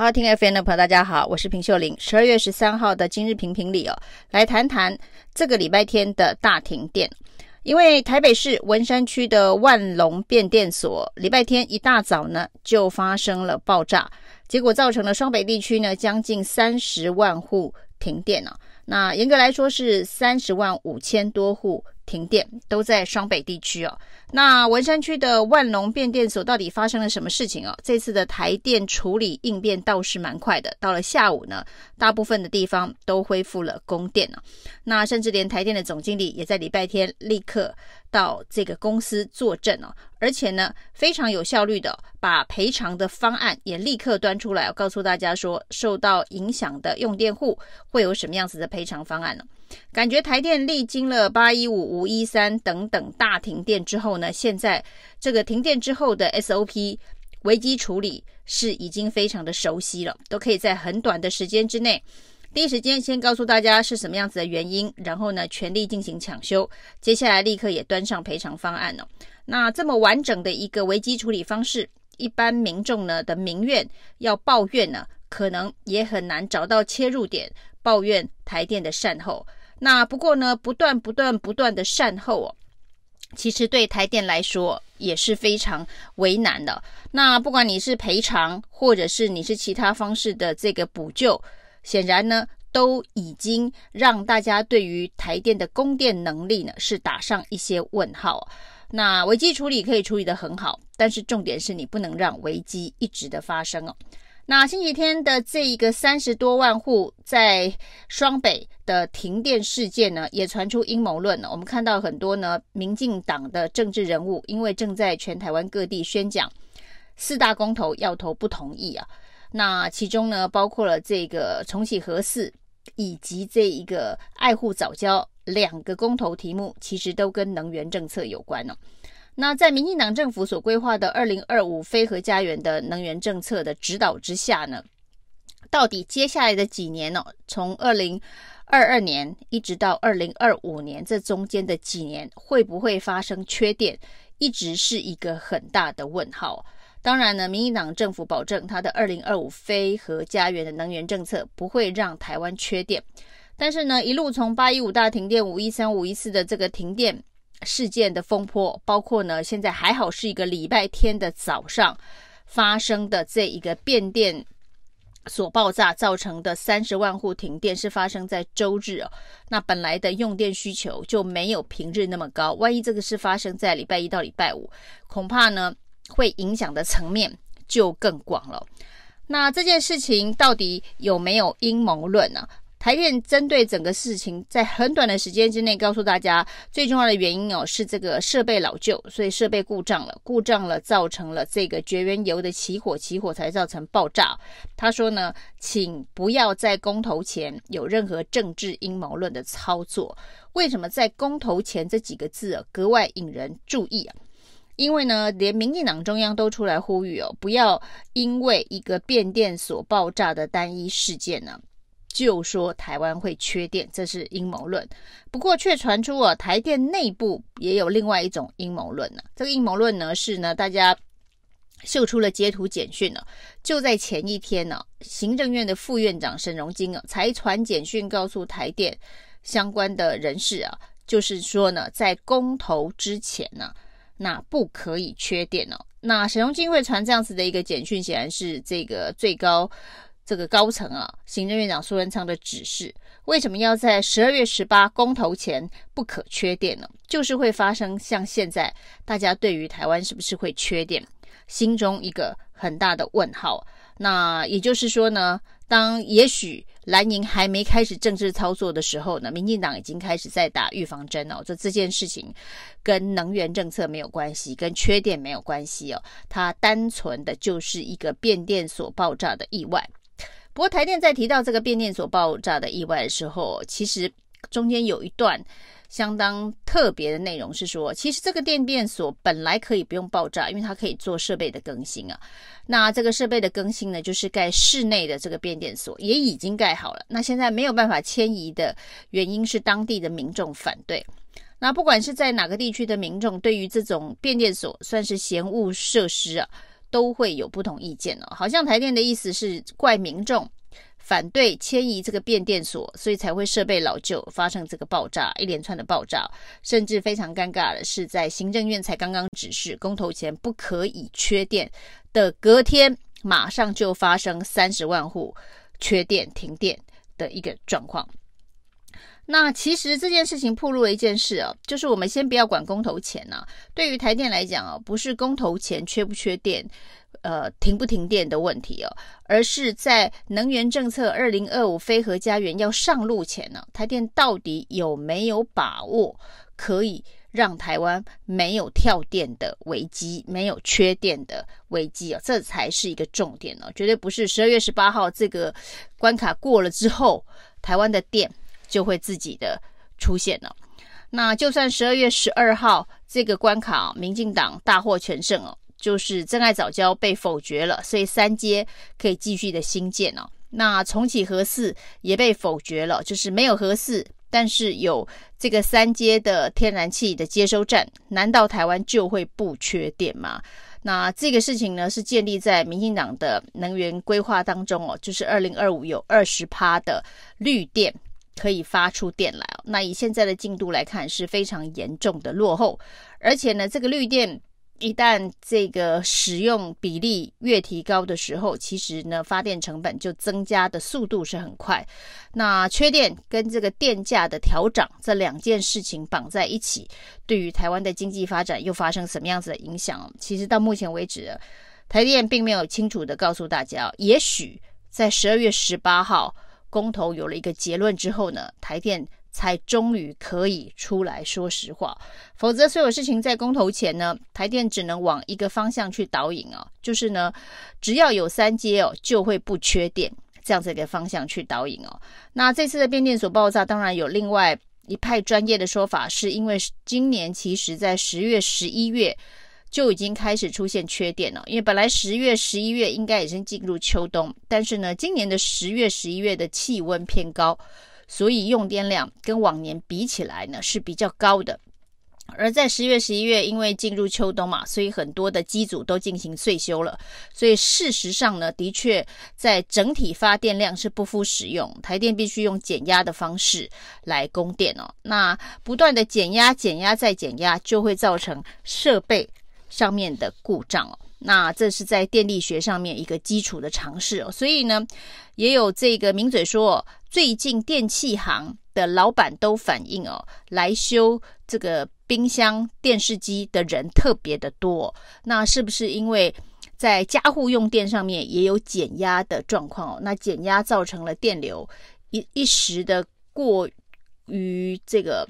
好，听 FM 的朋友，大家好，我是平秀玲。十二月十三号的今日评评理哦，来谈谈这个礼拜天的大停电。因为台北市文山区的万隆变电所，礼拜天一大早呢就发生了爆炸，结果造成了双北地区呢将近三十万户停电啊。那严格来说是三十万五千多户。停电都在双北地区哦。那文山区的万隆变电所到底发生了什么事情哦？这次的台电处理应变倒是蛮快的，到了下午呢，大部分的地方都恢复了供电了。那甚至连台电的总经理也在礼拜天立刻到这个公司作证哦，而且呢非常有效率的把赔偿的方案也立刻端出来，告诉大家说受到影响的用电户会有什么样子的赔偿方案呢？感觉台电历经了八一五、五一三等等大停电之后呢，现在这个停电之后的 SOP 危机处理是已经非常的熟悉了，都可以在很短的时间之内，第一时间先告诉大家是什么样子的原因，然后呢全力进行抢修，接下来立刻也端上赔偿方案了。那这么完整的一个危机处理方式，一般民众呢的民怨要抱怨呢，可能也很难找到切入点，抱怨台电的善后。那不过呢，不断不断不断的善后哦，其实对台电来说也是非常为难的。那不管你是赔偿，或者是你是其他方式的这个补救，显然呢，都已经让大家对于台电的供电能力呢是打上一些问号。那危机处理可以处理得很好，但是重点是你不能让危机一直的发生哦。那星期天的这一个三十多万户在双北的停电事件呢，也传出阴谋论了。我们看到很多呢，民进党的政治人物，因为正在全台湾各地宣讲四大公投要投不同意啊。那其中呢，包括了这个重启核四以及这一个爱护早教两个公投题目，其实都跟能源政策有关呢。那在民进党政府所规划的二零二五非核家园的能源政策的指导之下呢，到底接下来的几年呢，从二零二二年一直到二零二五年这中间的几年，会不会发生缺电，一直是一个很大的问号。当然呢，民进党政府保证他的二零二五非核家园的能源政策不会让台湾缺电，但是呢，一路从八一五大停电、五一三、五一四的这个停电。事件的风波，包括呢，现在还好是一个礼拜天的早上发生的这一个变电所爆炸造成的三十万户停电，是发生在周日哦。那本来的用电需求就没有平日那么高，万一这个是发生在礼拜一到礼拜五，恐怕呢会影响的层面就更广了。那这件事情到底有没有阴谋论呢？台电针对整个事情，在很短的时间之内告诉大家，最重要的原因哦是这个设备老旧，所以设备故障了，故障了造成了这个绝缘油的起火，起火才造成爆炸。他说呢，请不要在公投前有任何政治阴谋论的操作。为什么在公投前这几个字啊格外引人注意啊？因为呢，连民进党中央都出来呼吁哦，不要因为一个变电所爆炸的单一事件呢。就说台湾会缺电，这是阴谋论。不过却传出啊，台电内部也有另外一种阴谋论呢。这个阴谋论呢是呢，大家秀出了截图简讯呢，就在前一天呢，行政院的副院长沈荣金啊，才传简讯告诉台电相关的人士啊，就是说呢，在公投之前呢，那不可以缺电哦。那沈荣金会传这样子的一个简讯，显然是这个最高。这个高层啊，行政院长苏贞昌的指示，为什么要在十二月十八公投前不可缺电呢？就是会发生像现在大家对于台湾是不是会缺电，心中一个很大的问号。那也就是说呢，当也许蓝营还没开始政治操作的时候呢，民进党已经开始在打预防针哦。这这件事情跟能源政策没有关系，跟缺电没有关系哦，它单纯的就是一个变电所爆炸的意外。不过台电在提到这个变电所爆炸的意外的时候，其实中间有一段相当特别的内容是说，其实这个电变所本来可以不用爆炸，因为它可以做设备的更新啊。那这个设备的更新呢，就是盖室内的这个变电所也已经盖好了。那现在没有办法迁移的原因是当地的民众反对。那不管是在哪个地区的民众，对于这种变电所算是嫌恶设施啊。都会有不同意见哦。好像台电的意思是怪民众反对迁移这个变电所，所以才会设备老旧，发生这个爆炸，一连串的爆炸。甚至非常尴尬的是，在行政院才刚刚指示公投前不可以缺电的隔天，马上就发生三十万户缺电停电的一个状况。那其实这件事情暴露了一件事啊，就是我们先不要管公投前呐、啊，对于台电来讲啊，不是公投前缺不缺电，呃，停不停电的问题哦、而是在能源政策二零二五非核家园要上路前呢、台电到底有没有把握可以让台湾没有跳电的危机，没有缺电的危机啊？这才是一个重点哦、绝对不是十二月十八号这个关卡过了之后，台湾的电。就会自己的出现了。那就算十二月十二号这个关卡，民进党大获全胜哦，就是珍爱藻礁被否决了，所以三阶可以继续的兴建哦。那重启核四也被否决了，就是没有核四，但是有这个三阶的天然气的接收站，难道台湾就会不缺电吗？那这个事情呢，是建立在民进党的能源规划当中哦，就是二零二五有二十趴的绿电。可以发出电来哦，那以现在的进度来看是非常严重的落后，而且呢，这个绿电一旦这个使用比例越提高的时候，其实呢，发电成本就增加的速度是很快。那缺电跟这个电价的调涨这两件事情绑在一起，对于台湾的经济发展又发生什么样子的影响？其实到目前为止，台电并没有清楚的告诉大家，也许在十二月十八号。公投有了一个结论之后呢，台电才终于可以出来说实话。否则，所有事情在公投前呢，台电只能往一个方向去导引哦，就是呢，只要有三阶哦，就会不缺电，这样子一个方向去导引哦。那这次的变电所爆炸，当然有另外一派专业的说法，是因为今年其实在十月、十一月。就已经开始出现缺电了，因为本来十月、十一月应该已经进入秋冬，但是呢，今年的十月、十一月的气温偏高，所以用电量跟往年比起来呢是比较高的。而在十月、十一月，因为进入秋冬嘛，所以很多的机组都进行岁修了，所以事实上呢，的确在整体发电量是不敷使用，台电必须用减压的方式来供电哦。那不断的减压、减压再减压，就会造成设备。上面的故障哦，那这是在电力学上面一个基础的尝试哦，所以呢，也有这个名嘴说，最近电器行的老板都反映哦，来修这个冰箱、电视机的人特别的多，那是不是因为在家户用电上面也有减压的状况哦？那减压造成了电流一一时的过于这个。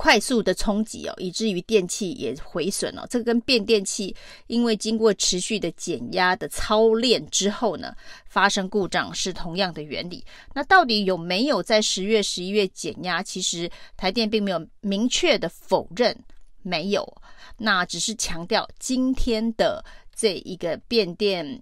快速的冲击哦，以至于电器也毁损了。这跟变电器因为经过持续的减压的操练之后呢，发生故障是同样的原理。那到底有没有在十月、十一月减压？其实台电并没有明确的否认没有，那只是强调今天的这一个变电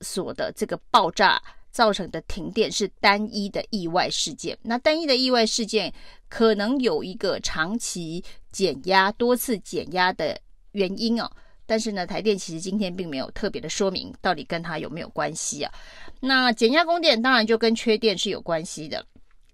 所的这个爆炸。造成的停电是单一的意外事件，那单一的意外事件可能有一个长期减压、多次减压的原因哦。但是呢，台电其实今天并没有特别的说明到底跟它有没有关系啊。那减压供电当然就跟缺电是有关系的。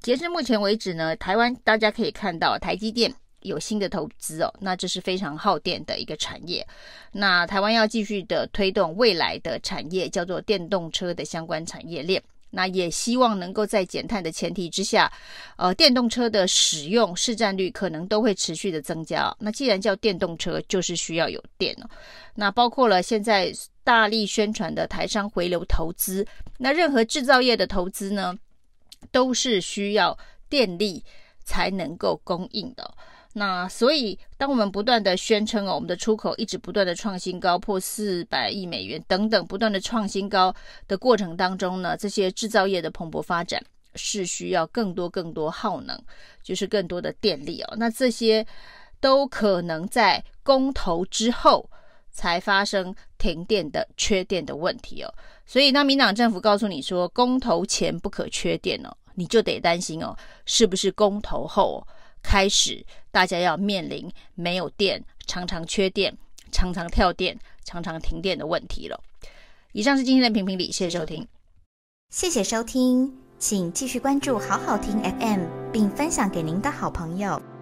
截至目前为止呢，台湾大家可以看到台积电。有新的投资哦，那这是非常耗电的一个产业。那台湾要继续的推动未来的产业，叫做电动车的相关产业链。那也希望能够在减碳的前提之下，呃，电动车的使用市占率可能都会持续的增加。那既然叫电动车，就是需要有电哦。那包括了现在大力宣传的台商回流投资，那任何制造业的投资呢，都是需要电力才能够供应的。那所以，当我们不断的宣称哦，我们的出口一直不断的创新高，破四百亿美元等等，不断的创新高的过程当中呢，这些制造业的蓬勃发展是需要更多更多耗能，就是更多的电力哦。那这些都可能在公投之后才发生停电的缺电的问题哦。所以，当民党政府告诉你说公投前不可缺电哦，你就得担心哦，是不是公投后？开始，大家要面临没有电、常常缺电、常常跳电常常停电的问题了。以上是今天的评评理，谢谢收听，谢谢收听，请继续关注好好听 FM，并分享给您的好朋友。